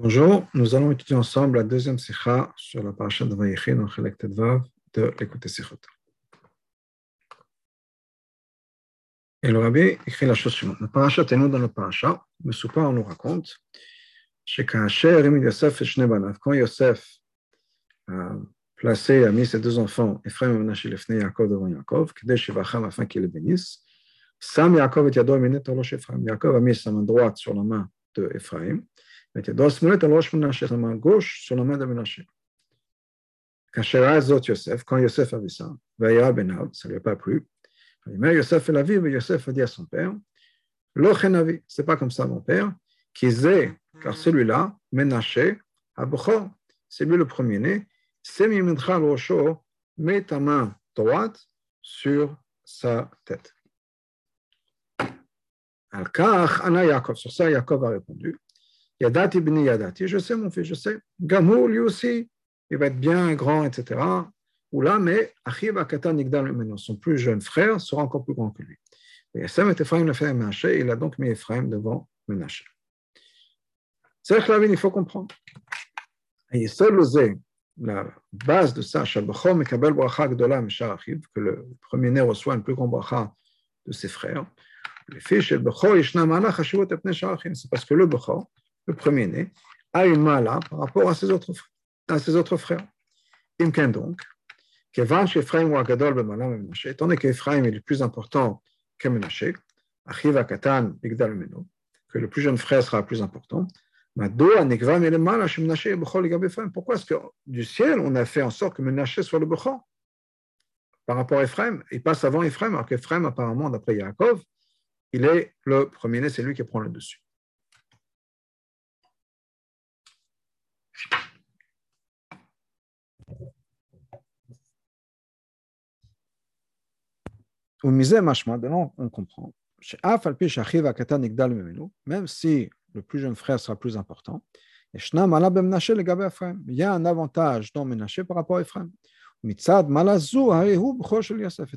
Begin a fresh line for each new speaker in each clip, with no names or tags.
Bonjour, nous allons étudier ensemble la deuxième sikha sur la paracha de Vayechi dans Chelek Tedvav de l'écouter Sikhot. Et le rabbi écrit la chose suivante. La paracha nous dans la paracha, le soupa on nous raconte quand Yosef a placé, a mis ses deux enfants, Ephraim et Lefnei Yaakov devant Yaakov, afin qu'il les bénisse, Sam Yaakov et Yado Eminet Olosh Ephraim. Yaakov a mis sa main droite sur la main de mettait doigt smolet al rosh Menashe, sa main gauche sur la main de Menashe. Quand Zot Yosef, quand Yosef a vu ça, Vayera Benav, ça ne lui a pas plu. Met Yosef et la vie, mais Yosef a dit à son père, Lochenavi, c'est pas comme ça mon père, qui car celui-là, Menashe, Abochor, c'est lui le premier-né, Semi Midcha Rosho, met ta main droite sur sa tête. Al-Kach, Ana Yaakov, sur ça, Yaakov a répondu, Yadati bini yadati, je sais mon fils, je sais. Gamou, lui aussi, il va être bien grand, etc. Ou là, mais Achiv Akata Nigdal son plus jeune frère, sera encore plus grand que lui. Et Sam et Ephraim le fait Menaché, il a donc mis Ephraim devant Menaché. C'est que il faut comprendre. Et seul la base de ça, Shabachom et Kabel Bracha que le premier-né reçoit une plus grande bracha de ses frères. C'est parce que le Bechor, le premier-né, a une mala par rapport à ses autres, à ses autres frères. Donc, étant donné qu'Ephraim est le plus important que Achiva Katan que le plus jeune frère sera le plus important, pourquoi est-ce que du ciel, on a fait en sorte que Menashe soit le Bechor par rapport à Ephraim Il passe avant Ephraim, alors qu'Ephraim, apparemment, d'après Yaakov, il est le premier-né, c'est lui qui prend le dessus. On comprend. Même si le plus jeune frère sera plus important, il y a un avantage dans Menaché par rapport à Ephraim. Étant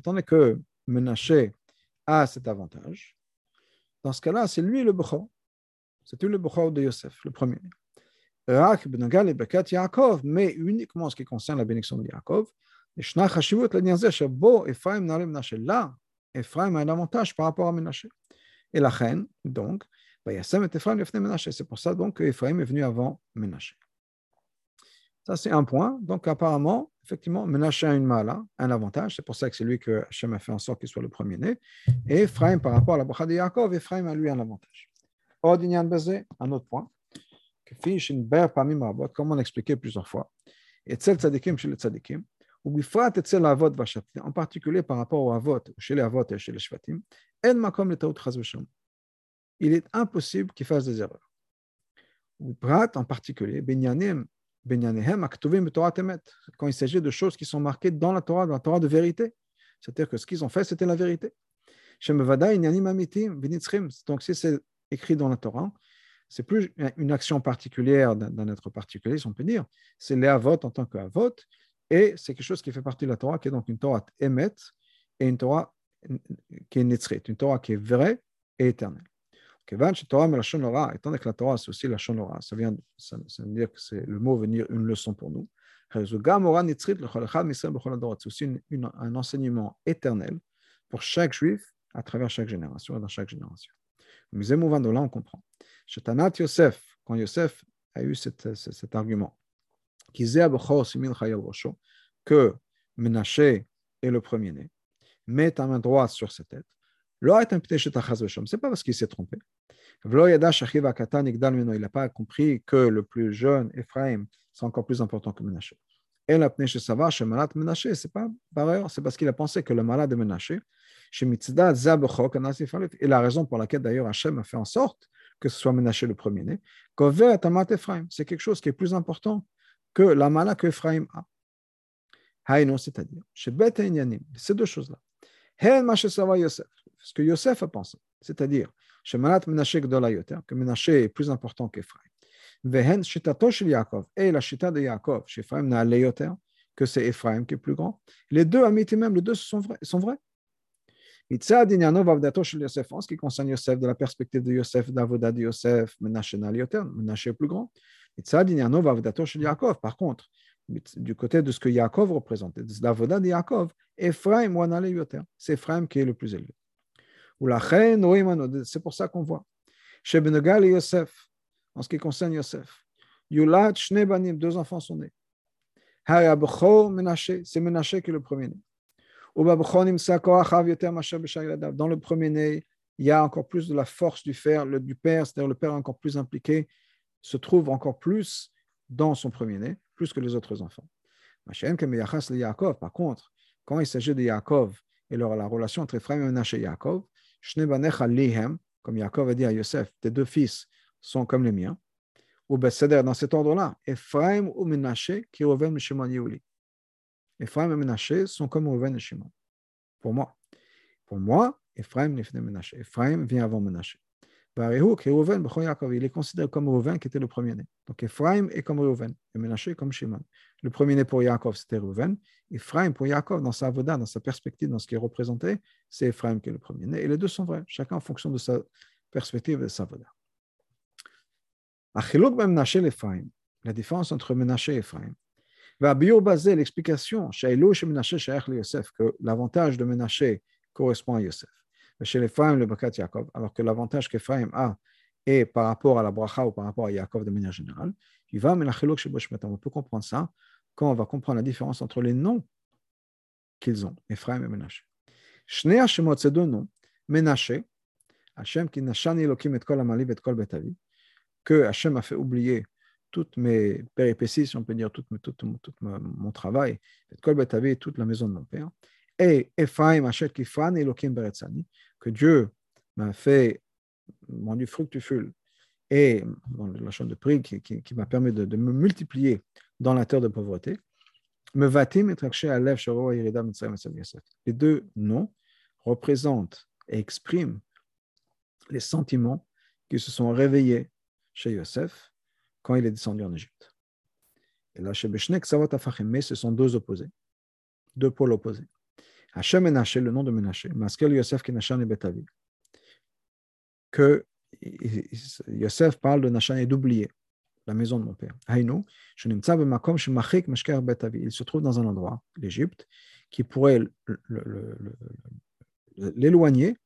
donné que Menaché a cet avantage, dans ce cas-là, c'est lui le Bechor. C'est lui le Bechor de Yosef, le premier. Mais uniquement en ce qui concerne la bénédiction de Yaakov, là, Ephraim a un avantage par rapport à Ménaché. Et la reine, donc, c'est pour ça donc qu'Ephraim est venu avant Ménaché. Ça, c'est un point. Donc, apparemment, effectivement, Ménaché a une mala, un avantage. C'est pour ça que c'est lui que Hachem a fait en sorte qu'il soit le premier-né. Et Ephraim, par rapport à la bracha de Yaakov, Ephraim a lui un avantage. Ordinyan Bezé, un autre point. Comme on a expliqué plusieurs fois. Et Tzadikim chez les Tzadikim en particulier par rapport aux avot, chez les avot et chez les shvatim, il est impossible qu'ils fassent des erreurs. en particulier, quand il s'agit de choses qui sont marquées dans la Torah, dans la Torah de vérité. C'est-à-dire que ce qu'ils ont fait, c'était la vérité. Donc, si c'est écrit dans la Torah, c'est plus une action particulière d'un être particulier, si on peut dire. C'est les avot en tant qu'avot, et c'est quelque chose qui fait partie de la Torah, qui est donc une Torah émet et une Torah qui est nitzrit, une Torah qui est vraie et éternelle. Étant donné que la Torah, c'est aussi la shonora, ça, vient, ça, veut dire que c'est, le mot venir une leçon pour nous. C'est aussi un enseignement éternel pour chaque juif à travers chaque génération et dans chaque génération. Mais là, on comprend. Yosef, quand Yosef a eu cet argument, que Menaché est le premier-né, met ta main droite sur sa tête. Ce n'est pas parce qu'il s'est trompé. Il n'a pas compris que le plus jeune, Ephraim, c'est encore plus important que Menaché. Et la malade Menaché, c'est pas par ailleurs, c'est parce qu'il a pensé que le malade de Menaché, et la raison pour laquelle d'ailleurs Hachem a fait en sorte que ce soit Menaché le premier-né, c'est quelque chose qui est plus important que la mala que Ephraim a. Haïno, c'est-à-dire, chez Bet ces deux choses-là. Ce que Yosef a pensé, c'est-à-dire, chez Malat Menashe Gdola Yoter, que Menashe est plus important qu'Ephraim. Vehen Shitato Shel Yaakov, et la Shita de Yaakov, chez Ephraim n'a Yoter, que c'est Ephraim qui est plus grand. Les deux, amités même, les deux sont vrais. Sont vrais. En ce qui concerne Yosef, de la perspective de Yosef, d'Avoda de Yosef, Menashe n'a Yoter, Menashe est plus grand. Par contre, du côté de ce que Yaakov représente, de l'avoda de Yaakov, Ephraim c'est Ephraim qui est le plus élevé. C'est pour ça qu'on voit. Chez Benegal et Yosef, en ce qui concerne Yosef, Yulat Shnebanim, deux enfants sont nés. C'est Menaché qui est le premier-né. Dans le premier-né, il y a encore plus de la force du, fer, le, du père, c'est-à-dire le père encore plus impliqué, se trouve encore plus dans son premier-né, plus que les autres enfants. Par contre, quand il s'agit de Yaakov et leur, la relation entre Ephraim et Menaché et Yaakov, comme Yaakov a dit à Yosef, tes deux fils sont comme les miens, ou dans cet ordre-là, Ephraim ou Menaché qui reviennent Shimon Yehouli. Ephraim et Menaché sont comme Reuven et Shimon. Pour moi. Pour moi, Ephraim. Ephraim vient avant Menaché. Il est considéré comme Reuven qui était le premier-né. Donc Ephraim est comme Reuven et Menaché comme Shimon. Le premier-né pour Yaakov, c'était Reuven. Ephraim pour Yaakov, dans sa voda, dans sa perspective, dans ce qui est représenté, c'est Ephraim qui est le premier-né. Et les deux sont vrais, chacun en fonction de sa perspective et de sa voda. La différence entre Menaché et Ephraim. L'explication, que l'avantage de Menaché correspond à Yosef. Chez l'Ephraim, le Bakat Yaakov, alors que l'avantage qu'Ephraim a est par rapport à la bracha ou par rapport à Yaakov de manière générale, il va, mais on peut comprendre ça quand on va comprendre la différence entre les noms qu'ils ont, Ephraim et Menaché. Shnei Hashemot, ces deux noms, Menaché, Hashem qui nashani Elohim et kol amali et kol betavi, que Hashem a fait oublier toutes mes péripéties, si on peut dire, tout, tout, tout, mon travail, et kol betavi, toute la maison de mon père, et Ephraim, Hachet Kifran, Elohim Beretzani, que Dieu m'a fait, rendu fructiful, et dans la chambre de prix qui, qui, m'a permis de, me multiplier dans la terre de pauvreté, me vatim et Alev Les deux noms représentent et expriment les sentiments qui se sont réveillés chez Yosef quand il est descendu en Égypte. Et là, chez Beshnek, Savot ce sont deux opposés, deux pôles opposés. Hachem le nom de Menaché, Maskel Yosef qui et Betavi, que Yosef parle de Nachan et d'oublier la maison de mon père. Il se trouve dans un endroit, l'Égypte, qui pourrait l'éloigner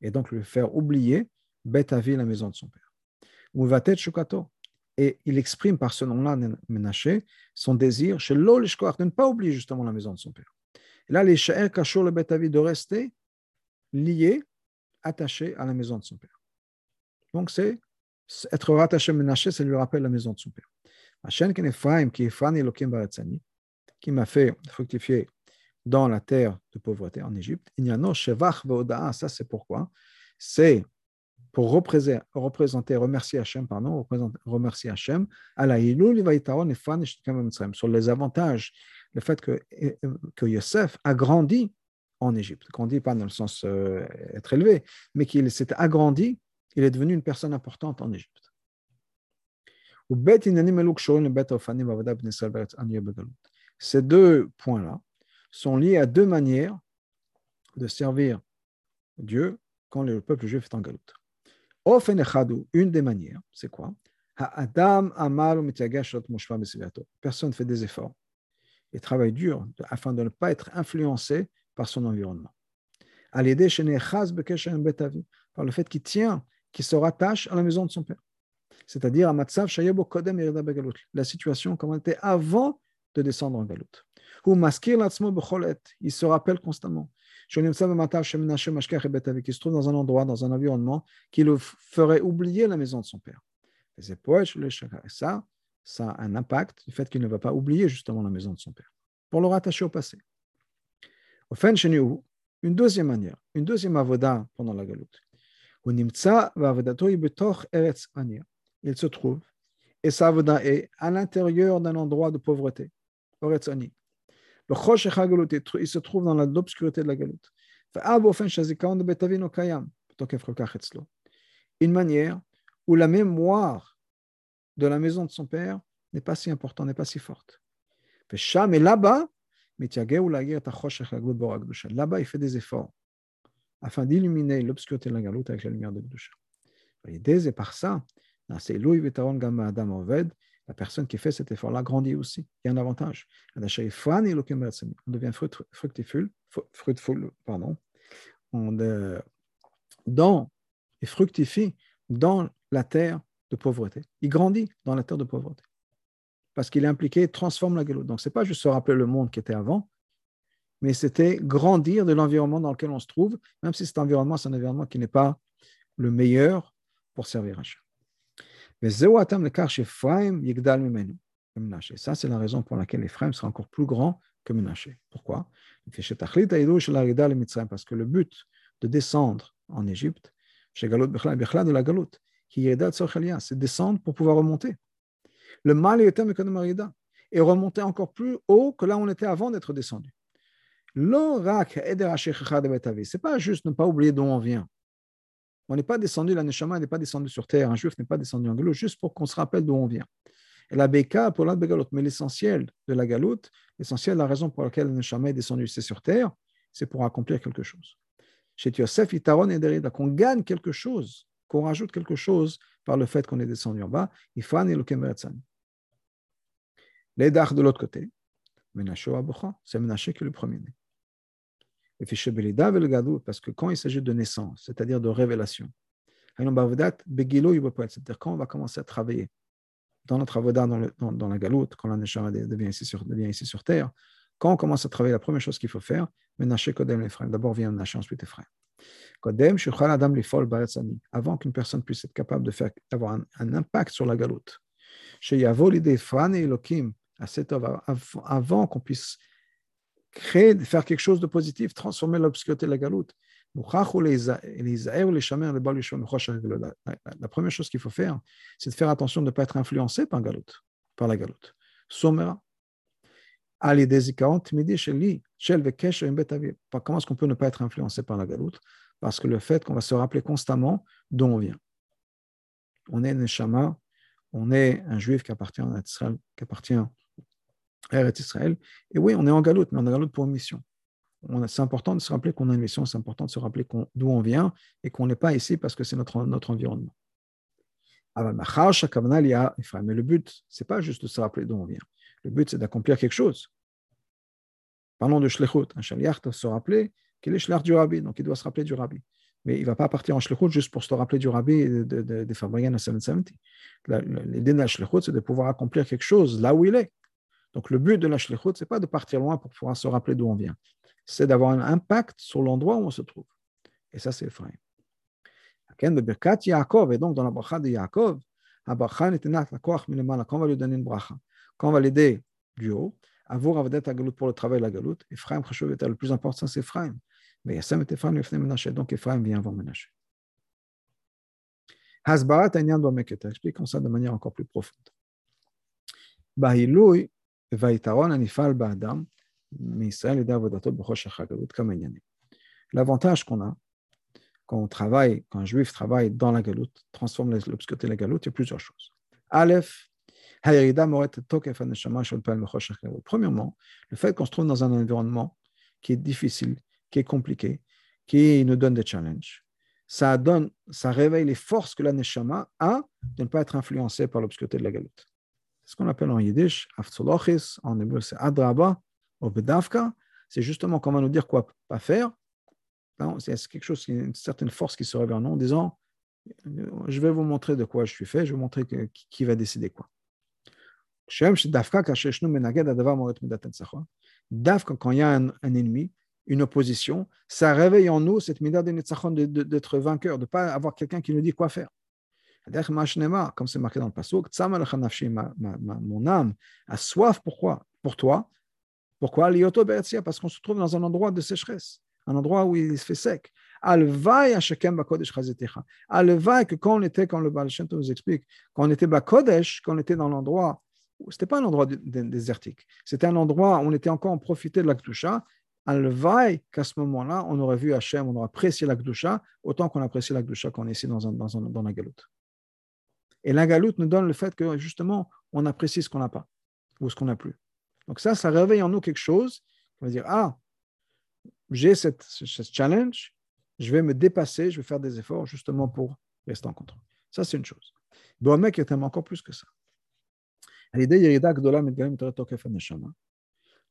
et donc le faire oublier Betavi, la maison de son père. Et il exprime par ce nom-là, Menaché, son désir chez de ne pas oublier justement la maison de son père. Et là, les Sha'er Kachur le Betavi de rester lié, attaché à la maison de son père. Donc, c'est être rattaché à Menaché, ça lui rappelle la maison de son père. Hachem qui Ephraim, qui est qui m'a fait fructifier dans la terre de pauvreté en Égypte. Inyano Shevach Veodaa, ça c'est pourquoi? C'est pour représenter, remercier Hachem, pardon, remercier Hachem, sur les avantages le fait que, Yosef a grandi en Égypte, grandi pas dans le sens euh, être élevé, mais qu'il s'est agrandi, il est devenu une personne importante en Égypte. Ces deux points-là sont liés à deux manières de servir Dieu quand le peuple juif est en galoute. Une des manières, c'est quoi? Personne ne fait des efforts et travaille dur afin de ne pas être influencé par son environnement. Par le fait qu'il tient, qu'il se rattache à la maison de son père. C'est-à-dire à Matsav la situation comme elle était avant de descendre en Galut. Ou il se rappelle constamment. Qui se trouve dans un endroit, dans un environnement qui le ferait oublier la maison de son père. Et ça, ça a un impact du fait qu'il ne va pas oublier justement la maison de son père, pour le rattacher au passé. Au fin une deuxième manière, une deuxième avoda pendant la galoute. Il se trouve, et sa avoda est à l'intérieur d'un endroit de pauvreté, il se trouve dans l'obscurité de la galoute. Une manière où la mémoire de la maison de son père n'est pas si important, n'est pas si forte. Mais là-bas, là-bas, il fait des efforts afin d'illuminer l'obscurité de la galoute avec la lumière de Gdusha. Et par ça, la personne qui fait cet effort-là grandit aussi. Il y a un avantage. On devient fructiful, fruitful, pardon, on, euh, et fructifie dans la terre de pauvreté. Il grandit dans la terre de pauvreté. Parce qu'il est impliqué, transforme la galoute. Donc, ce n'est pas juste se rappeler le monde qui était avant, mais c'était grandir de l'environnement dans lequel on se trouve, même si cet environnement, c'est un environnement qui n'est pas le meilleur pour servir Hachem. Mais ça, c'est la raison pour laquelle Ephraim sera encore plus grand que Menaché. Pourquoi? Parce que le but de descendre en Égypte, chez de la Galoute, c'est descendre pour pouvoir remonter. Le mal est remonter encore plus haut que là où on était avant d'être descendu. Ce n'est pas juste ne pas oublier d'où on vient. On n'est pas descendu, la Neshama n'est pas descendu sur terre, un juif n'est pas descendu en galoute, juste pour qu'on se rappelle d'où on vient. Et la Beka pour la galoute, mais l'essentiel de la galoute, l'essentiel, la raison pour laquelle la Neshama est descendu c'est sur terre, c'est pour accomplir quelque chose. Chez Yosef, Itaron et Derida, qu'on gagne quelque chose, qu'on rajoute quelque chose par le fait qu'on est descendu en bas, Ifan et le Les Dach de l'autre côté, Menashe c'est Menashe qui est le premier-né. Parce que quand il s'agit de naissance, c'est-à-dire de révélation, c'est-à-dire quand on va commencer à travailler dans notre avoda, dans, dans, la galoute, quand la neshama devient ici, sur, terre, quand on commence à travailler, la première chose qu'il faut faire, d'abord vient Naché, ensuite Ephraim. Avant qu'une personne puisse être capable d'avoir un, impact sur la galoute, avant qu'on puisse créer, faire quelque chose de positif, transformer l'obscurité de la galoute. La, première chose qu'il faut faire, c'est de faire attention de ne pas être influencé par, par la galoute. Comment est-ce qu'on peut ne pas être influencé par la galoute Parce que le fait qu'on va se rappeler constamment d'où on vient. On est Neshama, on est un juif qui appartient à Israël, qui appartient Eretz Israël. Et oui, on est en galoute, mais on est en galoute pour une mission. C'est important de se rappeler qu'on a une mission, c'est important de se rappeler d'où on vient et qu'on n'est pas ici parce que c'est notre, notre environnement. Mais le but, ce n'est pas juste de se rappeler d'où on vient. Le but, c'est d'accomplir quelque chose. Parlons de Shlechut. Un shaliach doit se rappeler qu'il est Shlech du Rabbi, donc il doit se rappeler du Rabbi. Mais il ne va pas partir en Shlechut juste pour se rappeler du Rabbi et des Fabriens à 770. L'idée de la Shlechut, c'est de pouvoir accomplir quelque chose là où il est. Donc le but de la shlichut, ce n'est pas de partir loin pour pouvoir se rappeler d'où on vient. C'est d'avoir un impact sur l'endroit où on se trouve. Et ça, c'est Ephraim. Et donc, dans la bracha de Yaakov, quand on va lui donner une bracha, quand on va l'aider du haut, avoir Avadet Agalut pour le travail de la galoute, Ephraim Chashov était le plus important, c'est Ephraim. Mais Yassam et Ephraim lui Menachet, donc Ephraim vient avant Menachet. Hasbarat Anyan Domeketa, expliquons ça de manière encore plus profonde. Bahilui, L'avantage qu'on a quand on travaille, quand un juif travaille dans la galoute, transforme l'obscurité de la galoute, il y a plusieurs choses. Aleph, Premièrement, le fait qu'on se trouve dans un environnement qui est difficile, qui est compliqué, qui nous donne des challenges, ça, donne, ça réveille les forces que la neshama a de ne pas être influencé par l'obscurité de la galoute ce qu'on appelle en yiddish, en hébreu c'est adraba, ou bedavka, c'est justement va nous dire quoi pas faire. C'est quelque chose, une certaine force qui se révèle en nous en disant Je vais vous montrer de quoi je suis fait, je vais vous montrer qui va décider quoi. Davka, quand il y a un, ennemi, une opposition, ça réveille en nous cette mida d'être vainqueur, de ne pas avoir quelqu'un qui nous dit quoi faire comme c'est marqué dans le Pasuk, mon âme a soif pourquoi Pour toi. Pourquoi Parce qu'on se trouve dans un endroit de sécheresse, un endroit où il se fait sec. Alvaï que quand on était, quand le Baal Shem nous explique, quand on était Bakodesh, quand on était dans l'endroit, c'était pas un endroit désertique, c'était un endroit où on était encore en profiter de la Kdusha. Alvaï qu'à ce moment-là, on aurait vu Hachem, on aurait apprécié la Kdusha, autant qu'on apprécie la Kdusha quand on est ici dans, dans, dans la galoute. Et la galoute nous donne le fait que justement, on apprécie ce qu'on n'a pas ou ce qu'on n'a plus. Donc ça, ça réveille en nous quelque chose. On va dire, ah, j'ai cette, ce challenge, je vais me dépasser, je vais faire des efforts justement pour rester en contrôle. Ça, c'est une chose. Boamek est encore plus que ça.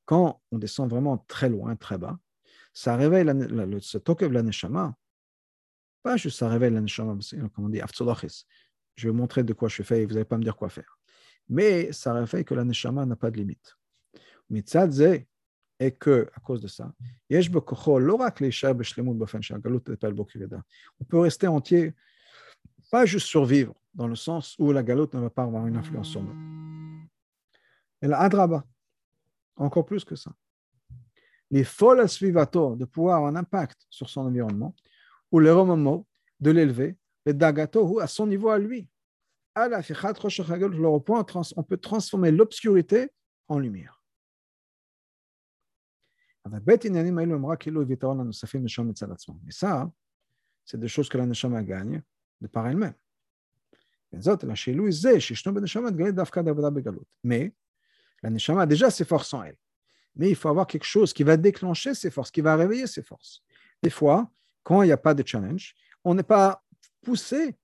Quand on descend vraiment très loin, très bas, ça réveille la, le, ce la neshama, pas juste ça réveille la neshama, comme on dit, je vais vous montrer de quoi je fais et vous n'allez pas me dire quoi faire. Mais ça réveille que la neshama n'a pas de limite. Mitzadze, et que, à cause de ça, on peut rester entier, pas juste survivre, dans le sens où la galoute ne va pas avoir une influence sur nous. Et la adraba, encore plus que ça. Les folles suivato de pouvoir avoir un impact sur son environnement, ou le romomo de l'élever, le dagato à son niveau à lui. À la on peut transformer l'obscurité en lumière. Mais ça, c'est des choses que la neshama gagne de par elle-même. Mais la neshama a déjà ses forces en elle. Mais il faut avoir quelque chose qui va déclencher ses forces, qui va réveiller ses forces. Des fois, quand il n'y a pas de challenge, on n'est pas poussé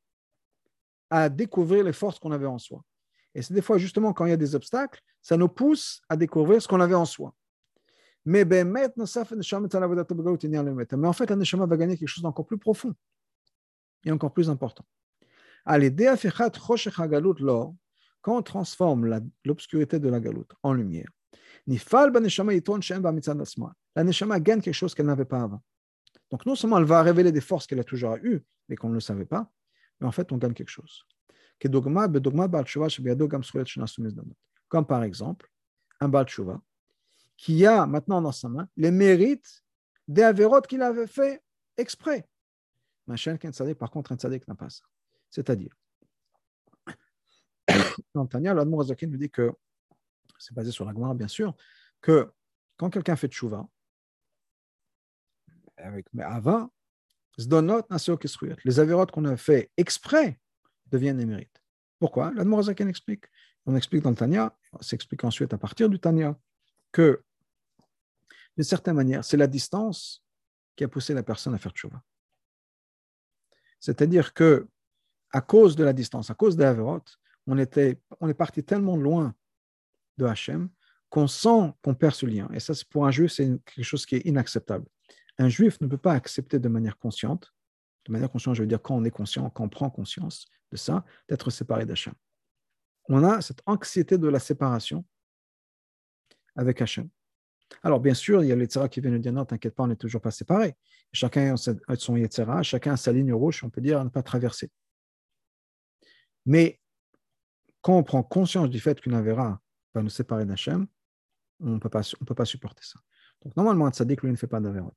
à découvrir les forces qu'on avait en soi. Et c'est des fois, justement, quand il y a des obstacles, ça nous pousse à découvrir ce qu'on avait en soi. Mais Mais en fait, la neshama va gagner quelque chose d'encore plus profond et encore plus important. Quand on transforme l'obscurité de la galoute en lumière, la neshama gagne quelque chose qu'elle n'avait pas avant. Donc non seulement elle va révéler des forces qu'elle a toujours eues, mais qu'on ne le savait pas, mais en fait on gagne quelque chose. Comme par exemple, un Baal qui a maintenant dans sa main les mérites des avérotes qu'il avait fait exprès. Par contre, un tzadik n'a pas ça. C'est-à-dire, dans Tania, l'Admour nous dit que, c'est basé sur la Gemara bien sûr, que quand quelqu'un fait tchouva, avec Ava, les avérotes qu'on a fait exprès deviennent des mérites. Pourquoi L'Admour explique. On explique dans le Tania, on s'explique ensuite à partir du Tania, que, d'une certaine manière, c'est la distance qui a poussé la personne à faire tchouva. C'est-à-dire que, à cause de la distance, à cause de l'Averot, on, était, on est parti tellement loin de Hachem qu'on sent qu'on perd ce lien. Et ça, pour un juif, c'est quelque chose qui est inacceptable. Un juif ne peut pas accepter de manière consciente, de manière consciente, je veux dire quand on est conscient, quand on prend conscience de ça, d'être séparé d'Hachem. On a cette anxiété de la séparation avec Hachem. Alors, bien sûr, il y a les qui viennent nous dire non, t'inquiète pas, on n'est toujours pas séparés. Chacun a son chacun a sa ligne rouge, on peut dire, à ne pas traverser. Mais quand on prend conscience du fait qu'une Avera va nous séparer d'Hachem, on ne peut pas supporter ça. Donc, normalement, un tzaddik, lui, ne fait pas d'Averot.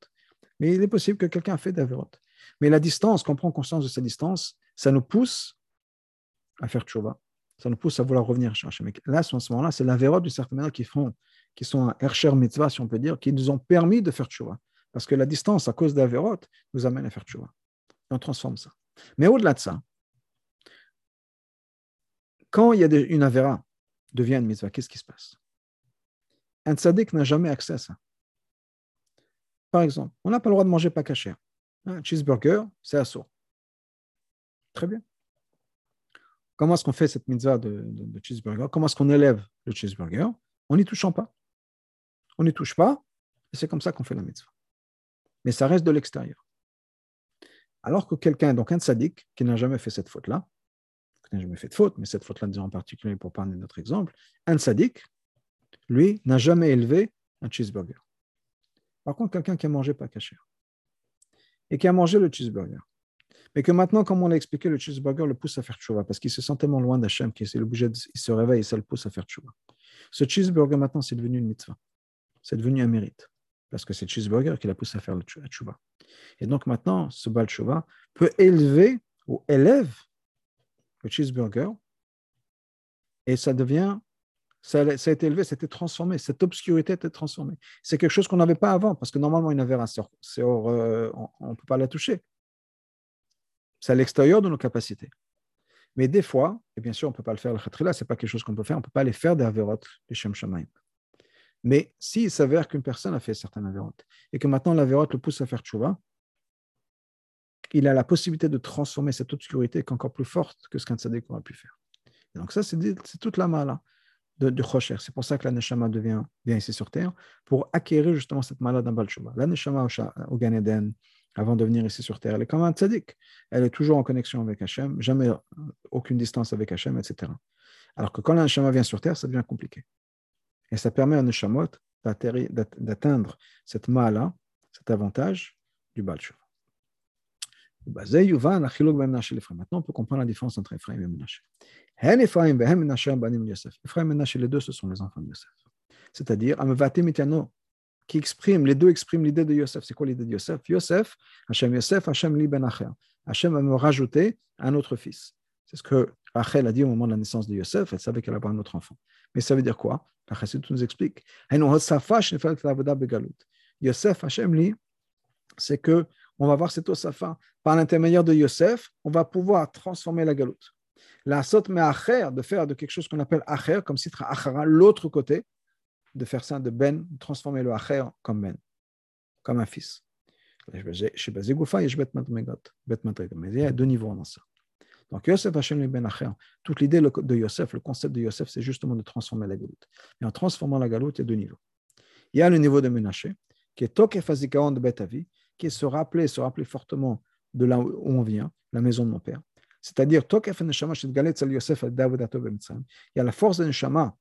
Mais il est possible que quelqu'un fait d'Averot. Mais la distance, quand on prend conscience de cette distance, ça nous pousse à faire tchouva. Ça nous pousse à vouloir revenir chercher. Mais là, à ce moment-là, c'est l'Averot, d'une certaine manière, qui sont un Hersher Mitzvah, si on peut dire, qui nous ont permis de faire Tchouva. Parce que la distance, à cause d'Averot, nous amène à faire Tchouva. On transforme ça. Mais au-delà de ça, quand il y a une Avera, devient une Mitzvah, qu'est-ce qui se passe? Un tzaddik n'a jamais accès à ça. Par exemple, on n'a pas le droit de manger pas caché. Un cheeseburger, c'est assaut. Très bien. Comment est-ce qu'on fait cette mitzvah de, cheeseburger? Comment est-ce qu'on élève le cheeseburger? En n'y touchant pas. On n'y touche pas, et c'est comme ça qu'on fait la mitzvah. Mais ça reste de l'extérieur. Alors que quelqu'un, donc un sadique, qui n'a jamais fait cette faute-là, n'a jamais fait de faute, mais cette faute-là, en particulier pour parler de notre exemple, un sadique, lui, n'a jamais élevé un cheeseburger. Par contre, quelqu'un qui a mangé pas caché et qui a mangé le cheeseburger, mais que maintenant, comme on l'a expliqué, le cheeseburger le pousse à faire tchouva parce qu'il se sent tellement loin d'Hachem qu'il se réveille et ça le pousse à faire tchouva. Ce cheeseburger, maintenant, c'est devenu une mitzvah c'est devenu un mérite. Parce que c'est le cheeseburger qui l'a poussé à faire le tchouva. Et donc maintenant, ce bal tchouva peut élever ou élève le cheeseburger et ça devient, ça, a été élevé, c'était transformé, cette obscurité été transformée. C'est quelque chose qu'on n'avait pas avant, parce que normalement, une avéra, c'est euh, on ne peut pas la toucher. C'est à l'extérieur de nos capacités. Mais des fois, et bien sûr, on ne peut pas le faire, le khatrila, ce n'est pas quelque chose qu'on peut faire, on ne peut pas aller faire des avérotes, des shem shamaim. Mais s'il s'avère qu'une personne a fait certaines avérotes et que maintenant l'avérote le pousse à faire tchouva, il a la possibilité de transformer cette obscurité encore plus forte que ce qu'un tzaddik aurait pu faire. Donc ça, c'est toute la mala. de, de Chosher. C'est pour ça que la Neshama devient, vient ici sur Terre, pour acquérir justement cette malade d'un Balchouba. La Neshama au, au Gan avant de venir ici sur Terre, elle est comme un tzaddik. Elle est toujours en connexion avec Hachem, jamais aucune distance avec Hachem, etc. Alors que quand la Neshama vient sur Terre, ça devient compliqué. Et ça permet à Neshamot d'atteindre cette mala, cet avantage du Balchouba. Maintenant, on peut comprendre la différence entre Ephraim et Menashe. Ephraim et Menashe, les deux, ce sont les enfants de Yosef. C'est-à-dire, qui exprime, les deux expriment l'idée de Yosef. C'est quoi l'idée de Yosef Yosef, Hachem Yosef, Hachem li ben Acher. Hachem va me rajouter un autre fils. C'est ce que Rachel a dit au moment de la naissance de Yosef. Elle savait qu'elle allait avoir un autre enfant. Mais ça veut dire quoi? La nous explique. Yosef, Hachem li, c'est que on va voir cet osafa. Par l'intermédiaire de Yosef, on va pouvoir transformer la galoute. La sot acher, de faire de quelque chose qu'on appelle acher, comme sitra achara, l'autre côté, de faire ça de ben, transformer le acher comme ben, comme un fils. Mais il y a deux niveaux dans ça. Donc Yosef Hashem ben acher. Toute l'idée de Yosef, le concept de Yosef, c'est justement de transformer la galoute. Et en transformant la galoute, il y a deux niveaux. Il y a le niveau de Menaché, qui est Tokef de Betavi, qui est se rappeler, se rappeler fortement de là où on vient, la maison de mon père. C'est-à-dire, il y a la force de Neshama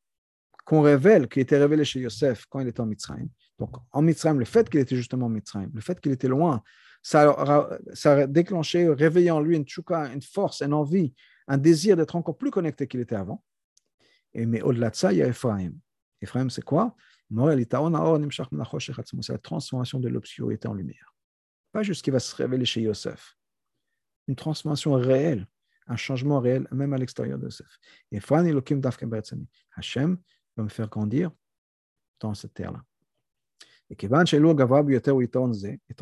qu'on révèle, qui était révélée chez Yosef quand il était en Mitzrayim. Donc, en Mitzrayim, le fait qu'il était justement en Mitzrayim, le fait qu'il était loin, ça, a déclenché, réveillé en lui une tchouka, une force, une envie, un désir d'être encore plus connecté qu'il était avant. Et, mais au-delà de ça, il y a Ephraim. Ephraim, c'est quoi? C'est la transformation de l'obscurité en lumière. Pas juste ce qui va se révéler chez Yosef. Une transformation réelle, un changement réel, même à l'extérieur de Yosef. Et Hachem va me faire grandir dans cette terre-là. Et étant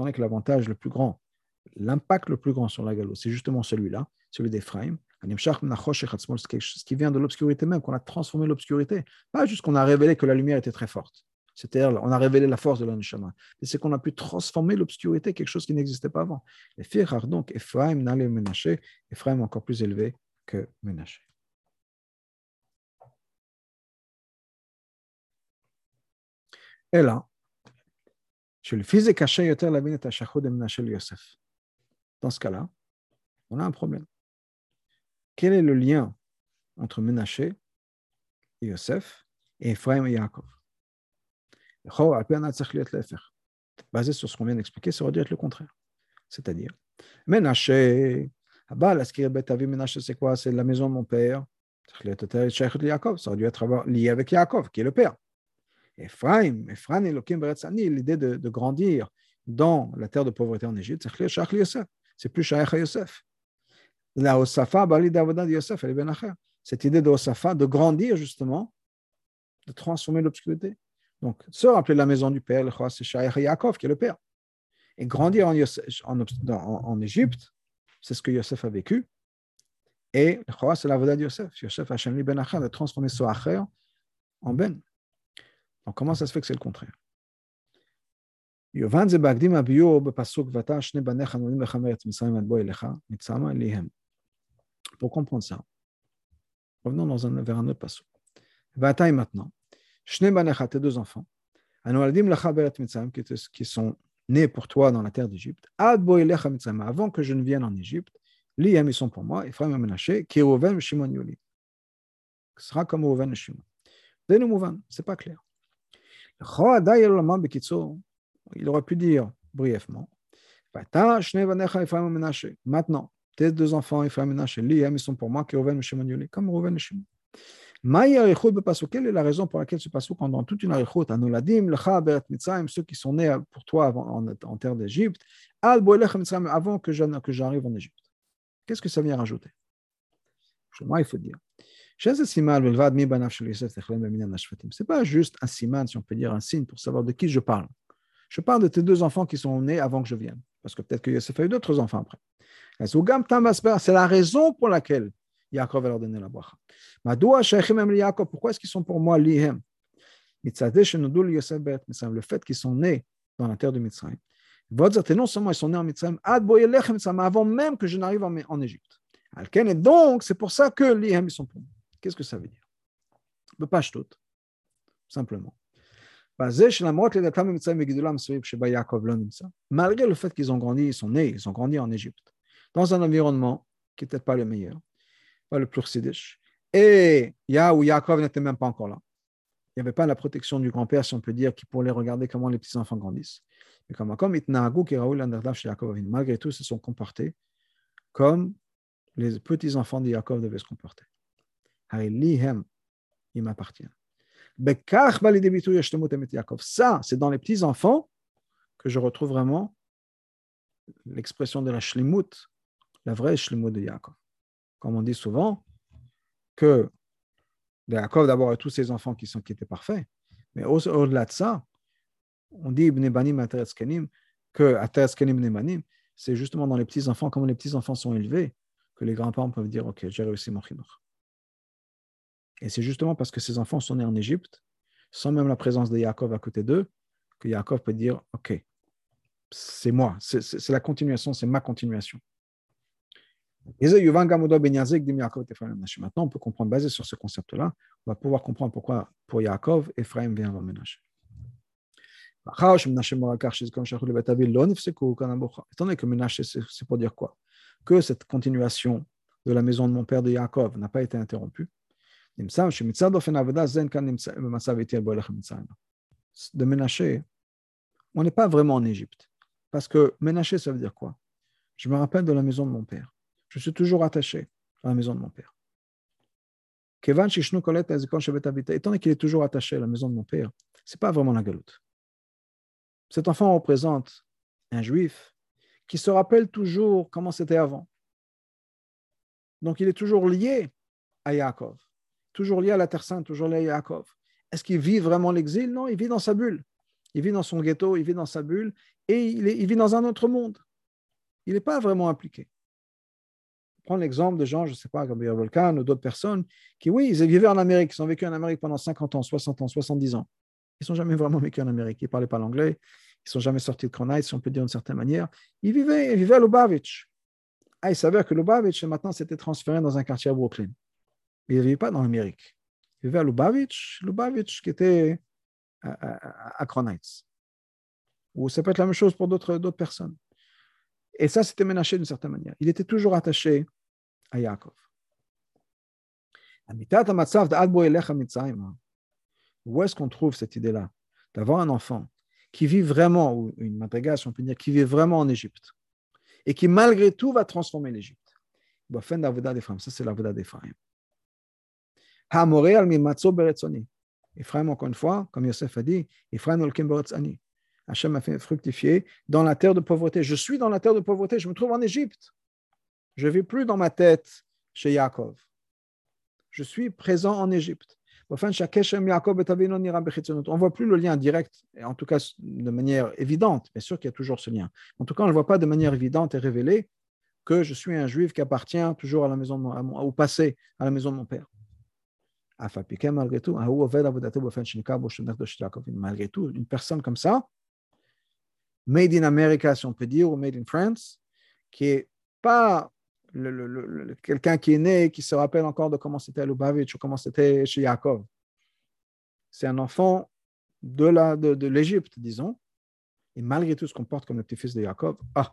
donné que l'avantage le plus grand, l'impact le plus grand sur la galo, c'est justement celui-là, celui d'Ephraim, ce qui vient de l'obscurité même, qu'on a transformé l'obscurité. Pas juste qu'on a révélé que la lumière était très forte. C'est-à-dire, on a révélé la force de l'Anishama. C'est qu'on a pu transformer l'obscurité, quelque chose qui n'existait pas avant. Et Firach, donc, Ephraim n'allait Ménaché, Ephraim encore plus élevé que Ménaché. Et là. Dans ce cas-là, on a un problème. Quel est le lien entre Ménaché et Yosef et Ephraim et Yaakov? Basé sur ce qu'on vient d'expliquer, ça aurait dû être le contraire. C'est-à-dire, Ménaché, c'est quoi? C'est la maison de mon père. Ça aurait dû être lié avec Yaakov, qui est le père. Ephraim, Ephraim, l'idée de, grandir dans la terre de pauvreté en Égypte, c'est plus Shaykh Yosef. La Osafa, Yosef, ben Cette idée de Osafa, de grandir justement, de transformer l'obscurité. Donc, se rappeler la maison du Père, le Chouas Yaakov, qui est le Père. Et grandir en, Égypte, c'est ce que Yosef a vécu. Et le Chouas, c'est la l'avodat de Yosef. Yosef Hashem Ben Achad a transformé Soacher en Ben. Donc, comment ça se fait que c'est le contraire? Pour comprendre ça, revenons vers un autre passage. Vataï maintenant tes deux enfants, qui sont nés pour toi dans la terre d'Égypte, avant que je ne vienne en Égypte, Liam, ils sont pour moi, Ephraim et Menaché, qui Oven, Shimon, Yoli. Ce sera comme Oven et Shimon. C'est pas clair. Il aurait pu dire brièvement, maintenant, tes deux enfants, Ephraim et Menaché, Liam, ils sont pour moi, qui Oven et Shimon, Yoli, comme Oven et Shimon. Quelle est la raison pour laquelle ce passage, pendant toute une arichot, Anoladim, Lecha, Beret Mitzrayim, ceux qui sont nés pour toi en, en terre d'Égypte, Al Mitzrayim, avant que j'arrive en Égypte Qu'est-ce que ça vient rajouter? Moi, il faut dire. C'est pas juste un siman, si on peut dire un signe, pour savoir de qui je parle. Je parle de tes deux enfants qui sont nés avant que je vienne. Parce que peut-être que Yosef a eu d'autres enfants après. C'est la raison pour laquelle Yaakov va leur donner la bracha. Pourquoi est-ce qu'ils sont pour moi lihem? Le fait qu'ils sont nés dans la terre de Mitzrayim. Non seulement ils sont nés en Mitzrayim, avant même que je n'arrive en Égypte. Et donc, c'est pour ça que lihem, ils sont pour moi. Qu'est-ce que ça veut dire? Pas tout, simplement. Malgré le fait qu'ils ont grandi, ils sont nés, ils ont grandi en Égypte, dans un environnement qui n'était pas le meilleur, le riche. Et Ya ou Yaakov n'était même pas encore là. Il n'y avait pas la protection du grand-père, si on peut dire, qui pourrait regarder comment les petits-enfants grandissent. Mais comme, comme malgré tout, ils se sont comportés comme les petits-enfants de Yaakov devaient se comporter. Il m'appartient. Ça, c'est dans les petits-enfants que je retrouve vraiment l'expression de la shlimut, la vraie shlimut de Yaakov. Comme on dit souvent, que Yaakov d'abord a tous ses enfants qui, sont, étaient parfaits, mais au-delà de ça, on dit Ibn Banim que c'est justement dans les petits-enfants, comment les petits-enfants sont élevés, que les grands-parents peuvent dire Ok, j'ai réussi mon chinour. Et c'est justement parce que ces enfants sont nés en Égypte, sans même la présence de Yaakov à côté d'eux, que Yaakov peut dire Ok, c'est moi, c'est la continuation, c'est ma continuation. Maintenant, on peut comprendre, basé sur ce concept-là, on va pouvoir comprendre pourquoi pour Yaakov, Ephraim vient avant Ménage. Étant donné que Ménage, c'est pour dire quoi? Que cette continuation de la maison de mon père de Yaakov n'a pas été interrompue. De Ménaché, on n'est pas vraiment en Égypte. Parce que Ménaché, ça veut dire quoi? Je me rappelle de la maison de mon père. Je suis toujours attaché à la maison de mon père. Étant donné qu'il est toujours attaché à la maison de mon père, ce n'est pas vraiment la galoute. Cet enfant représente un juif qui se rappelle toujours comment c'était avant. Donc il est toujours lié à Yaakov, toujours lié à la Terre Sainte, toujours lié à Yaakov. Est-ce qu'il vit vraiment l'exil? Non, il vit dans sa bulle. Il vit dans son ghetto, il vit dans sa bulle et il vit dans un autre monde. Il n'est pas vraiment impliqué prendre l'exemple de gens, je ne sais pas, comme Volcan ou d'autres personnes, qui, oui, ils vivaient en Amérique, ils ont vécu en Amérique pendant 50 ans, 60 ans, 70 ans. Ils ne sont jamais vraiment vécu en Amérique, ils ne parlaient pas l'anglais, ils ne sont jamais sortis de Kronheim, si on peut dire d'une certaine manière. Ils vivaient, vivaient à Lubavitch. Ah, ils savaient que Lubavitch, maintenant, s'était transféré dans un quartier à Brooklyn. Ils ne vivaient pas dans l'Amérique. Ils vivaient à Lubavitch, Lubavitch qui était à, à, Ou ça peut être la même chose pour d'autres personnes. Et ça, c'était ménaché d'une certaine manière. Il était toujours attaché à Yaakov. Où est-ce qu'on trouve cette idée-là D'avoir un enfant qui vit vraiment, ou une madrigation, on peut dire, qui vit vraiment en Égypte, et qui malgré tout va transformer l'Égypte? Ça, c'est l'avoda d'Ephraim. Ephraim, encore une fois, comme Yosef a dit, Ephraim olkim ani. Hachem m'a fait fructifier dans la terre de pauvreté. Je suis dans la terre de pauvreté, je me trouve en Égypte. Je ne vis plus dans ma tête chez Yaakov. Je suis présent en Égypte. On ne voit plus le lien direct, en tout cas de manière évidente. Bien sûr qu'il y a toujours ce lien. En tout cas, on ne le voit pas de manière évidente et révélée que je suis un juif qui appartient toujours à la maison, au passé, à la maison de mon père. Malgré tout, une personne comme ça, made in America, si on peut dire, ou made in France, qui est pas quelqu'un qui est né, qui se rappelle encore de comment c'était à Lubavitch ou comment c'était chez Yaakov. C'est un enfant de, la, de, l'Égypte, disons, et malgré tout se comporte comme le petit-fils de Yaakov. Ah,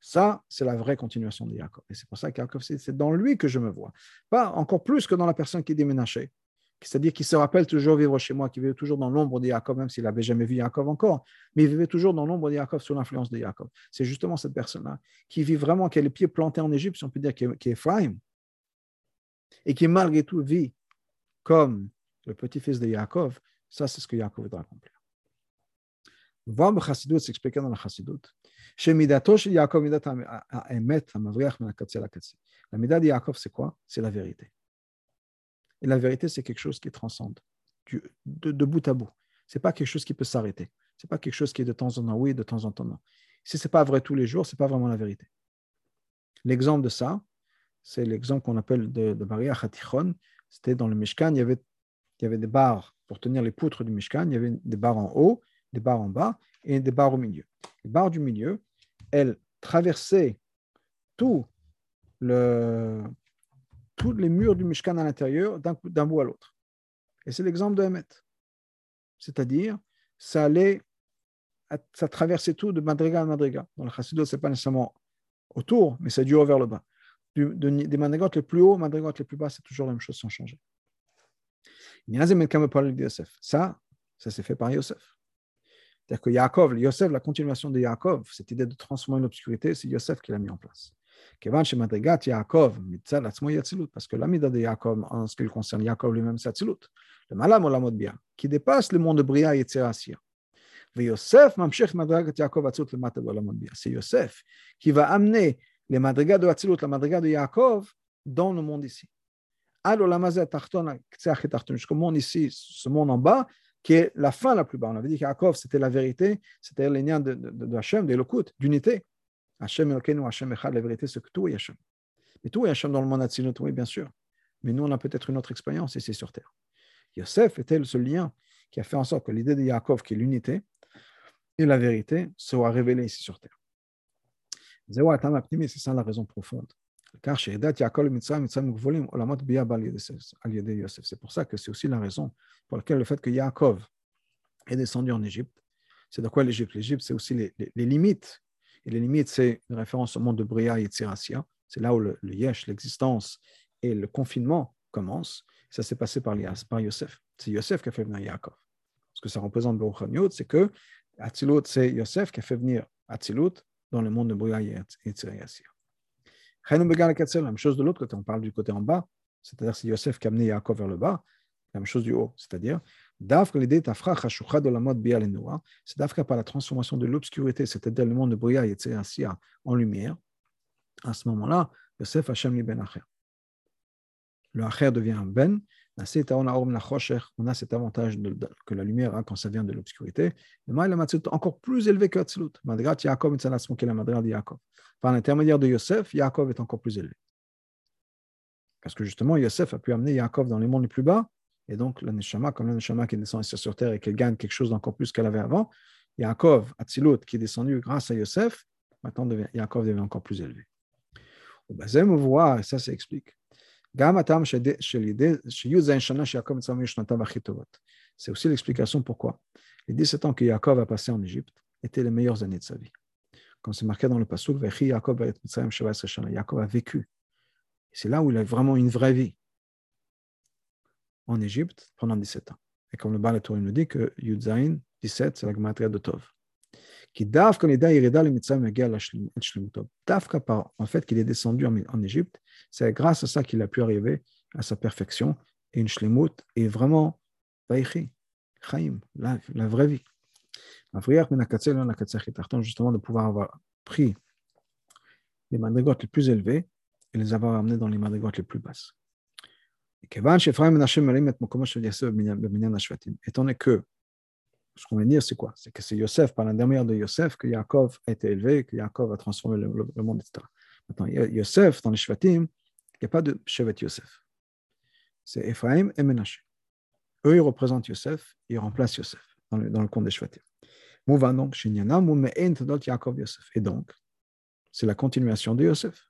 ça, c'est la vraie continuation de Yaakov. Et c'est pour ça que c'est dans lui que je me vois. Pas encore plus que dans la personne qui est déménagée c'est-à-dire qu'il se rappelle toujours vivre chez moi, qui vivait toujours dans l'ombre de Yaakov, même s'il n'avait jamais vu Yaakov encore, mais il vivait toujours dans l'ombre de Yaakov sous l'influence de Yaakov. C'est justement cette personne-là qui vit vraiment, qui a les pieds plantés en Égypte, si on peut dire, qui est, et qui malgré tout vit comme le petit-fils de Yaakov. Ça, c'est ce que Yaakov doit accomplir. Le Chassidut s'expliquer dans la Chassidut. La mida de Yaakov, c'est quoi? C'est la vérité. Et la vérité, c'est quelque chose qui transcende de, bout à bout. Ce n'est pas quelque chose qui peut s'arrêter. Ce n'est pas quelque chose qui est de temps en temps oui, de temps en temps non. Si ce n'est pas vrai tous les jours, ce n'est pas vraiment la vérité. L'exemple de ça, c'est l'exemple qu'on appelle de, de Maria. C'était dans le Mishkan, il y, avait, il y avait des barres pour tenir les poutres du Mishkan. Il y avait des barres en haut, des barres en bas et des barres au milieu. Les barres du milieu, elles traversaient tout le, tous les murs du Mishkan à l'intérieur d'un bout à l'autre. Et c'est l'exemple de Hemet. C'est-à-dire, ça allait, ça traversait tout de madriga à madriga. Dans le chassidot, ce n'est pas nécessairement autour, mais c'est du haut vers le bas. des madrigotes les plus hauts, madrigotes les plus bas, c'est toujours la même chose sans changer. Ça, ça s'est fait par Yosef. C'est-à-dire que Yaakov, Yosef, la continuation de Yaakov, cette idée de transformer l'obscurité, c'est Yosef qui l'a mis en place. Kevan Shemedrigat Yaakov, Mitzad Atzmo Yatzilut, parce que l'amida de Yaakov, en ce qui le concerne, Yaakov lui-même, c'est Atzilut. Le Malam Olamot Bia, qui dépasse le monde de Bria et Tzirassia. Yosef Mamshech Madrigat Yaakov Atzilut le C'est Yosef qui va amener les madrigas de Atzilut, la madriga de Yaakov, dans le monde ici. Jusqu'au monde ici, ce monde en bas, qui est la fin la plus bas. On avait dit qu'Yaakov, c'était la vérité, c'était l'union de, de, de Hachem, de d'unité. Hachem Elokenu, Hachem Echad, la vérité, c'est que tout est Hachem. Mais tout est Hachem dans le monde Atzilut, oui, bien sûr. Mais nous, on a peut-être une autre expérience ici sur Terre. Yosef était ce lien qui a fait en sorte que l'idée de Yaakov, qui est l'unité et la vérité, soit révélée ici sur Terre? C'est ça la raison profonde. C'est pour ça que c'est aussi la raison pour laquelle le fait que Yaakov est descendu en Égypte, c'est de quoi l'Égypte? L'Égypte, c'est aussi les, limites. Et les limites, c'est une référence au monde de Bria et Tzirasia. C'est là où le, Yesh, l'existence et le confinement commencent. Ça s'est passé par, Yosef. C'est Yosef qui a fait venir Yaakov. Ce que ça représente c'est que Atzilut, c'est Yosef qui a fait venir Atzilut dans le monde de Bria et Tzirasia. La même chose de l'autre côté, on parle du côté en bas, c'est-à-dire c'est Yosef qui a amené Yaakov vers le bas, la même chose du haut, c'est-à-dire c'est d'Afka par la transformation de l'obscurité, c'est-à-dire le monde de Bria et en lumière. À ce moment-là, Yosef Hashem li ben Acher. Le Acher devient un Ben, on a cet avantage que la lumière a quand ça vient de l'obscurité. Le Maïla est encore plus élevé que Hatzilut. Madrat Yaakov et la Madrat Yaakov. Par l'intermédiaire de Yosef, Yaakov est encore plus élevé. Parce que justement, Yosef a pu amener Yaakov dans les mondes les plus bas, et donc le Neshama, comme le qui descend ici sur terre et qu'elle gagne quelque chose d'encore plus qu'elle avait avant, Yaakov, Hatzilut, qui est descendu grâce à Yosef, maintenant Yaakov devient encore plus élevé. Au Bazem, on voit, ça, ça explique. C'est aussi l'explication pourquoi. Les 17 ans que Yaakov a passé en Égypte étaient les meilleures années de sa vie. Comme c'est marqué dans le Pasuk, Yaakov a vécu. C'est là où il a vraiment une vraie vie. En Égypte, pendant 17 ans. Et comme le Baal nous dit que Yudzaïn, 17, c'est la gematria de Tov. Qui dafka par en fait qu'il est descendu en, Égypte, c'est grâce à ça qu'il a pu arriver à sa perfection et une shlemut est vraiment vaichi, chaim, la, la vraie vie. Justement, de pouvoir avoir pris les madrigotes les plus élevées et les avoir amenés dans les madrigotes les plus basses. Étant donné que ce qu'on veut dire, c'est quoi C'est que c'est Yosef, par l'intermédiaire de Yosef, que Yaakov a été élevé, que Yaakov a transformé le, monde, etc. Maintenant, Yosef, dans les Shvatim, il n'y a pas de Shevet Yosef. C'est Ephraim et Menashe. Eux, ils représentent Yosef, ils remplacent Yosef dans le, dans le compte des Shvatim. donc, Et donc, c'est la continuation de Yosef.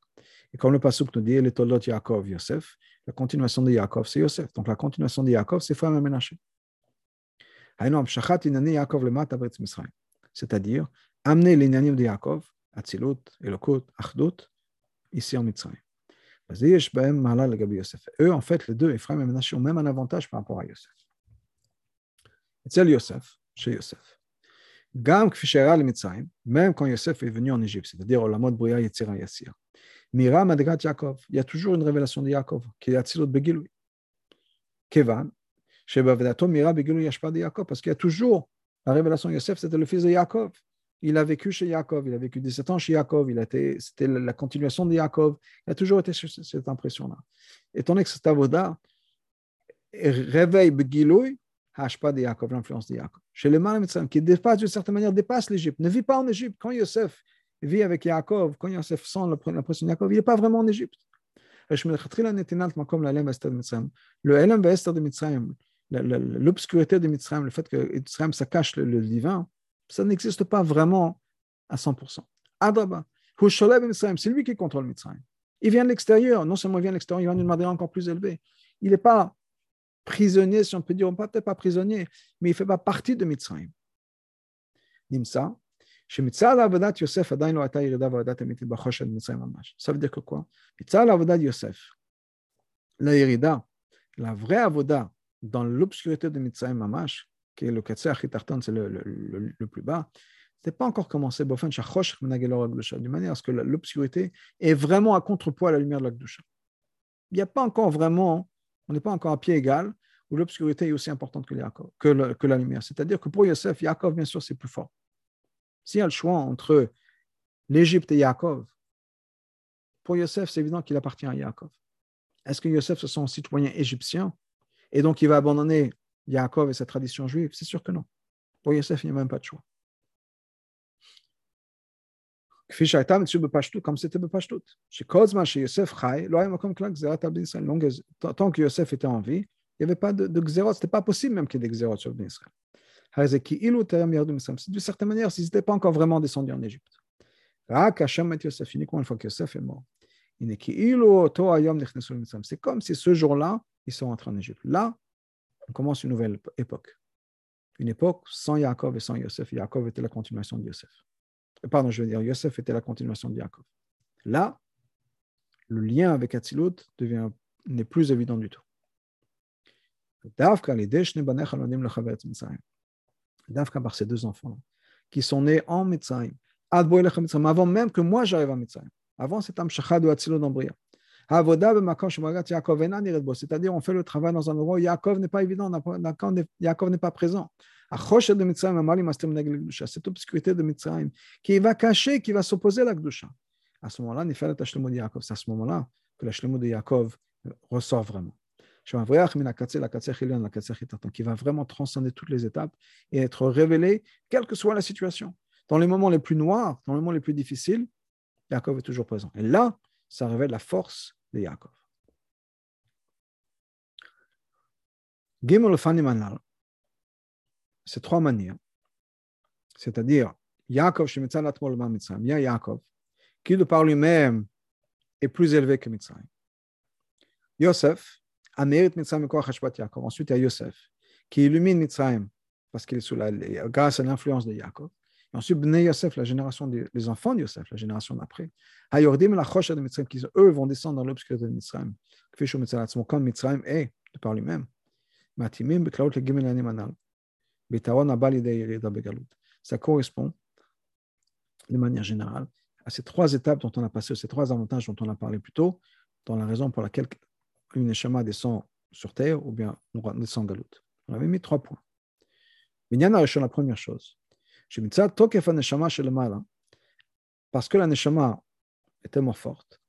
Et comme le Pasuk nous dit, les Tolot Yaakov, Yosef, la continuation de Yaakov, c'est Yosef. Donc, la continuation de Yaakov, c'est et Menashe. C'est-à-dire, amener les Nyanim de Yaakov, Atzilut, Elokut, Achdut, ici en Mitzrayim. Eux, en fait, les deux, Ephraim et Menashe, ont même un avantage par rapport à Yosef. C'est Yosef, chez Yosef. Gam le même quand Yosef est venu en Égypte, c'est-à-dire la mode Bria Yetzira Yassir. Mira Madgat Yaakov, il y a toujours une révélation de Yaakov, qui est Atzilut Begilui. Kevan, parce qu'il y a toujours la révélation de Yosef, c'était le fils de Yaakov. Il a vécu chez Yaakov, il a vécu 17 ans chez Yaakov, c'était la continuation de Yaakov. Il a toujours été cette impression-là. Étant donné que cet avoda réveille Begiloui, de Yaakov, l'influence de Yaakov. Chez les Malam qui dépasse d'une certaine manière, dépasse l'Égypte, ne vit pas en Égypte. Quand Yosef vit avec Yaakov, quand Yosef sent l'impression de Yaakov, il n'est pas vraiment en Égypte. Le Elam Esther de Mitzrayim, l'obscurité de Mitzrayim, le fait que Mitzrayim, ça cache le, divin, ça n'existe pas vraiment à 100%. Adraba, c'est lui qui contrôle Mitzrayim. Il vient de l'extérieur, non seulement il vient de l'extérieur, il vient d'une manière encore plus élevée. Il n'est pas prisonnier, si on peut dire, peut-être pas prisonnier, mais il ne fait pas partie de Mitzrayim. Nimsa, ça veut dire que quoi Yosef, la Yerida, la vraie avoda dans l'obscurité de Mitzrayim Mamash, qui est le Ketser Achitarton, c'est le, plus bas, n'est pas encore commencé d'une manière à ce que l'obscurité est vraiment à contrepoids à la lumière de la Gdusha. Il n'y a pas encore vraiment, on n'est pas encore à pied égal, où l'obscurité est aussi importante que, que la lumière. C'est-à-dire que pour Yosef, Yaakov, bien sûr, c'est plus fort. S'il y a le choix entre l'Égypte et Yaakov, pour Yosef, c'est évident qu'il appartient à Yaakov. Est-ce que Yosef se sent citoyen égyptien et donc il va abandonner Yaakov et sa tradition juive? C'est sûr que non. Pour Yosef, il n'y a même pas de choix. comme. Tant que Yosef était en vie, il n'y avait pas de, de ce n'était pas possible même qu'il y ait des xérot sur Israël. D'une certaine manière s'ils n'étaient pas encore vraiment descendus en Égypte. Une fois que Yosef est mort. C'est comme si ce jour-là, ils sont entrés en Égypte. Là, on commence une nouvelle époque. Une époque sans Yaakov et sans Yosef. Yaakov était la continuation de Yosef. Euh, pardon, je veux dire, Yosef était la continuation de Yaakov. Là, le lien avec Atzilut n'est plus évident du tout. Davka par ces deux enfants qui sont nés en Mitzrayim, avant même que moi j'arrive en Mitzrayim. Avant, c'est Amshachad ou Atzilot d'Ambria. C'est-à-dire, on fait le travail dans un endroit où Yaakov n'est pas évident, Yaakov n'est pas présent. Cette obscurité de Mitzrayim qui va cacher, qui va s'opposer à la Gdusha. À ce moment-là, c'est à ce moment-là que la de Yaakov ressort vraiment. Qui va vraiment transcender toutes les étapes et être révélé, quelle que soit la situation. Dans les moments les plus noirs, dans les moments les plus difficiles, Yaakov est toujours présent. Et là, ça révèle la force de Yaakov. Gimel Fanimanal, c'est trois manières. C'est-à-dire, Yaakov, qui de par lui-même est plus élevé que Mitzrayim. Yosef, Amérit Mitzrayim Yaakov. Ensuite, il y a Yosef, qui illumine Mitzrayim, parce qu'il est sous la, grâce à l'influence de Yaakov. Et ensuite, Bnei Yosef, la génération des les enfants de Yosef, la génération d'après. Hayordim la Chosha de Mitzrayim, qui eux vont descendre dans l'obscurité de Mitzrayim. Comme Mitzrayim est, de par lui-même. Matimim Beklaut le Gimel Animanal. Betaron Abal Begalut. Ça correspond, de manière générale, à ces trois étapes dont on a passé, ces trois avantages dont on a parlé plus tôt, dans la raison pour laquelle une neshama descend sur terre ou bien on descend galout. On avait mis trois points. la première chose, parce que la neshama est tellement forte,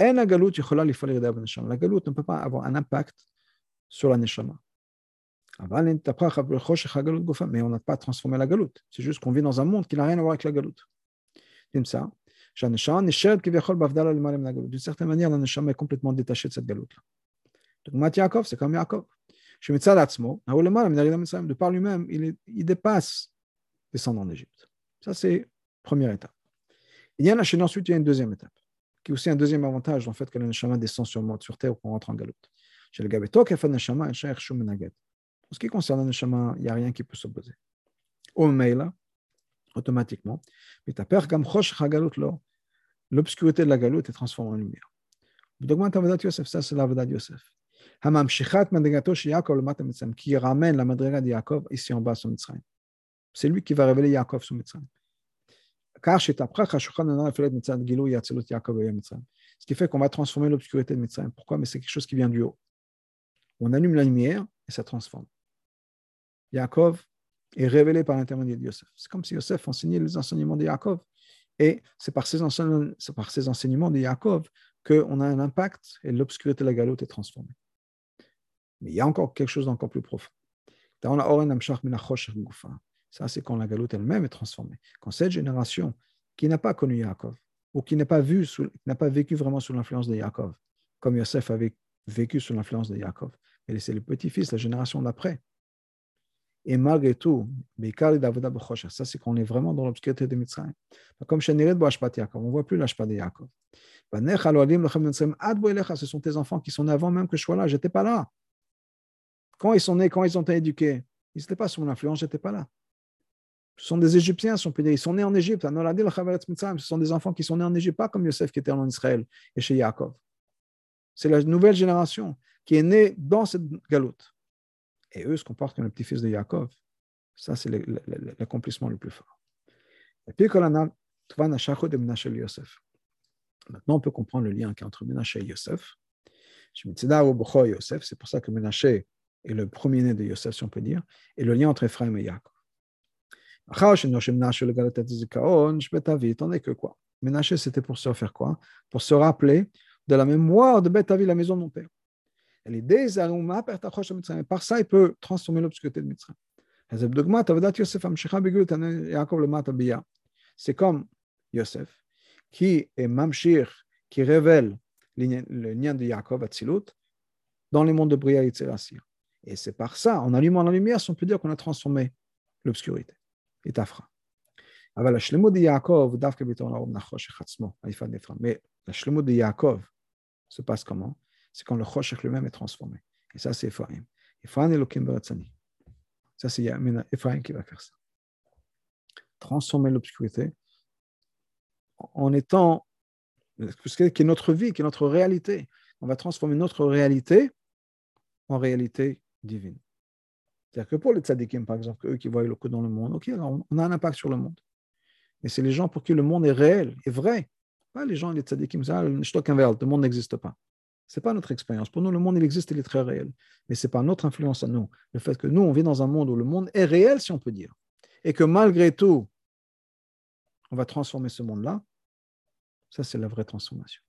la galout ne peut pas avoir un impact sur la neshama. Mais on n'a pas transformé la galoute. C'est juste qu'on vit dans un monde qui n'a rien à voir avec la galoute. D'une certaine manière, la neshama est complètement détachée de cette galoute-là. Donc, Yaakov, c'est comme Yaakov. De par lui-même, il, il dépasse descendre en Égypte. Ça, c'est première étape. Il y a la ensuite, il y a une deuxième étape, qui est aussi un deuxième avantage, en fait, que le Neshama descend sur, sur terre pour rentrer en galoute. Chez le Neshama, En ce qui concerne le Neshama, il n'y a rien qui peut s'opposer. Au mail, automatiquement, l'obscurité de la galoute est transformée en lumière. Ça, c'est la Yosef. Qui ramène la madriga de Yaakov ici en bas sur Mitzrayim. C'est lui qui va révéler Yaakov sur Mitzrayim. Ce qui fait qu'on va transformer l'obscurité de Mitzrayim. Pourquoi Mais c'est quelque chose qui vient du haut. On allume la lumière et ça transforme. Yaakov est révélé par l'intermédiaire de Yosef. C'est comme si Yosef enseignait les enseignements de Yaakov. Et c'est par ces enseignements de Yaakov qu'on a un impact et l'obscurité de la galoute est transformée. Mais il y a encore quelque chose d'encore plus profond. Ça, c'est quand la galoute elle-même est transformée. Quand cette génération qui n'a pas connu Yaakov, ou qui n'a pas, vu n'a pas vécu vraiment sous l'influence de Yaakov, comme Yosef avait vécu sous l'influence de Yaakov, mais c'est le petit-fils, la génération d'après. Et malgré tout, ça c'est qu'on est vraiment dans l'obscurité de Mitzrayim. Comme on ne voit plus l'ashpa de Yaakov. Ce sont tes enfants qui sont avant même que je sois là, je n'étais pas là. Quand ils sont nés, quand ils ont été éduqués, ils n'étaient pas sous mon influence, je n'étais pas là. Ce sont des Égyptiens, dire. Ils sont nés en Égypte. Ce sont des enfants qui sont nés en Égypte, pas comme Yosef qui était en Israël et chez Yaakov. C'est la nouvelle génération qui est née dans cette galoute. Et eux se comportent comme le petit-fils de Yaakov. Ça, c'est l'accomplissement le plus fort. Et puis. Maintenant, on peut comprendre le lien entre Menaché et Yosef. C'est pour ça que Menaché est le premier-né de Yosef, si on peut dire, et le lien entre Ephraim et Yaakov. Tandis que quoi? Menaché, c'était pour se faire quoi? Pour se rappeler de la mémoire de Beth la maison de mon père. Et par ça, il peut transformer l'obscurité de Mitzrayim. C'est comme Yosef, qui est Mamshir, qui révèle le lien de Yaakov à Tzilut dans les mondes de Bria et Tzerasir. Et c'est par ça, en allumant la lumière, on peut dire qu'on a transformé l'obscurité. Et Tafra. Mais la de Yaakov se passe comment? C'est quand le Choshech lui-même est transformé. Et ça, c'est Ephraim. Ephraim est Lokim Baratzani. Ça, c'est Ephraim qui va faire ça. Transformer l'obscurité en étant ce qui est notre vie, qui est notre réalité. On va transformer notre réalité en réalité divine. C'est-à-dire que pour les tzadikim, par exemple, eux qui voient le coup dans le monde, ok, on a un impact sur le monde. Mais c'est les gens pour qui le monde est réel, est vrai. Pas les gens, les tzadikim, ça, le monde n'existe pas. Ce n'est pas notre expérience. Pour nous, le monde, il existe, il est très réel. Mais ce n'est pas notre influence à nous. Le fait que nous, on vit dans un monde où le monde est réel, si on peut dire. Et que malgré tout, on va transformer ce monde-là. Ça, c'est la vraie transformation.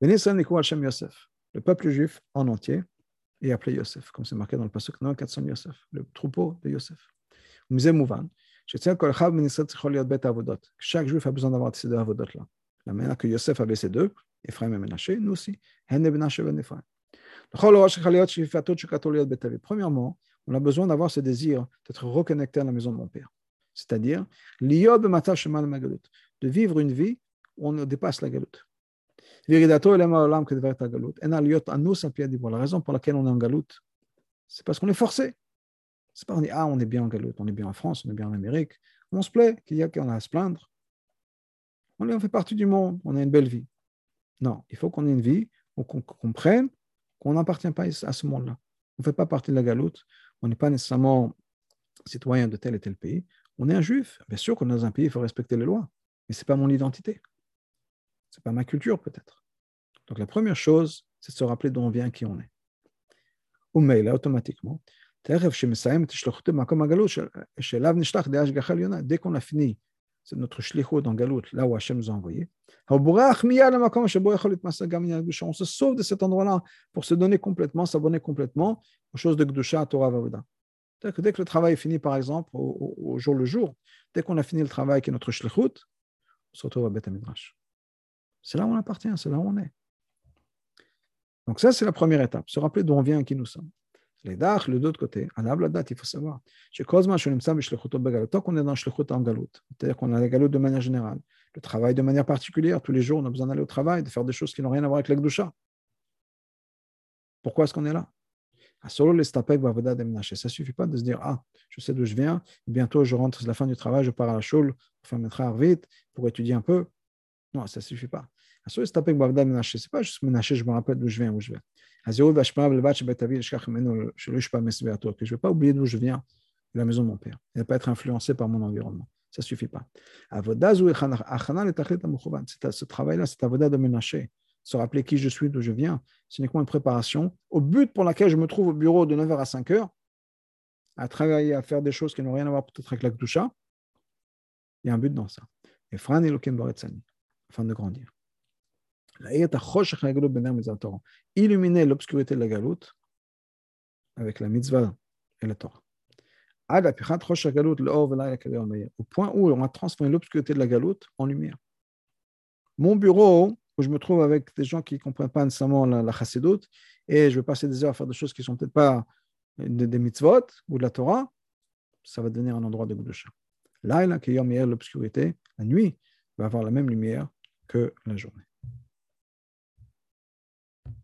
Le peuple juif en entier est appelé Yosef, comme c'est marqué dans le passage 400 Yosef, le troupeau de Yosef. Chaque juif a besoin d'avoir ces deux avodot-là. La manière que Yosef avait ces deux, Ephraim et Menaché, nous aussi. Premièrement, on a besoin d'avoir ce désir d'être reconnecté à la maison de mon père. C'est-à-dire, de vivre une vie où on dépasse la galoute. La raison pour laquelle on est en galoute, c'est parce qu'on est forcé. C'est pas on dit, ah, on est bien en galoute, on est bien en France, on est bien en Amérique. On se plaît qu'il y a qu'on a à se plaindre. On, fait partie du monde, on a une belle vie. Non, il faut qu'on ait une vie où qu'on comprenne qu'on n'appartient pas à ce monde-là. On ne fait pas partie de la galoute, on n'est pas nécessairement citoyen de tel et tel pays. On est un juif. Bien sûr qu'on est dans un pays, il faut respecter les lois, mais ce n'est pas mon identité. Ce n'est pas ma culture, peut-être. Donc la première chose, c'est de se rappeler d'où on vient, qui on est. Ou mail, automatiquement. Dès qu'on a fini c'est notre shlichut dans Galout, là où Hachem nous a envoyé. On se sauve de cet endroit-là pour se donner complètement, s'abonner complètement aux choses de Gdusha, Torah, Vavoda. Dès que le travail est fini, par exemple, au, jour le jour, dès qu'on a fini le travail qui est notre shlichut, on se retrouve à Beth Midrash. C'est là où on appartient, c'est là où on est. Donc ça, c'est la première étape, se rappeler d'où on vient et qui nous sommes. Les dach, le d'autre côté, à la date, il faut savoir. Tant qu'on est dans le en galoute, c'est-à-dire qu'on a la galoute de manière générale, le travail de manière particulière, tous les jours, on a besoin d'aller au travail, de faire des choses qui n'ont rien à voir avec l'Ekdusha. Pourquoi est-ce qu'on est là? Ça ne suffit pas de se dire Ah, je sais d'où je viens, bientôt je rentre, c'est la fin du travail, je pars à la choule pour faire mes vite, pour étudier un peu. Non, ça ne suffit pas. Ce n'est pas juste Menaché, je me rappelle d'où je viens, où je vais. Je ne vais pas oublier d'où je viens, de la maison de mon père. Il ne va pas être influencé par mon environnement. Ça ne suffit pas. Ce travail-là, c'est avoda de Menaché. Se rappeler qui je suis, d'où je viens, ce n'est qu'une préparation au but pour laquelle je me trouve au bureau de 9h à 5h, à travailler, à faire des choses qui n'ont rien à voir peut-être avec la Kdusha. Il y a un but dans ça. Et Fran afin de grandir illuminer l'obscurité de la galoute avec la mitzvah et la Torah. Au point où on a transformé l'obscurité de la galoute en lumière. Mon bureau, où je me trouve avec des gens qui ne comprennent pas nécessairement la, la et je vais passer des heures à faire des choses qui ne sont peut-être pas des, mitzvot ou de la Torah, ça va devenir un endroit de Gudusha. Là, l'obscurité, la nuit, va avoir la même lumière que la journée.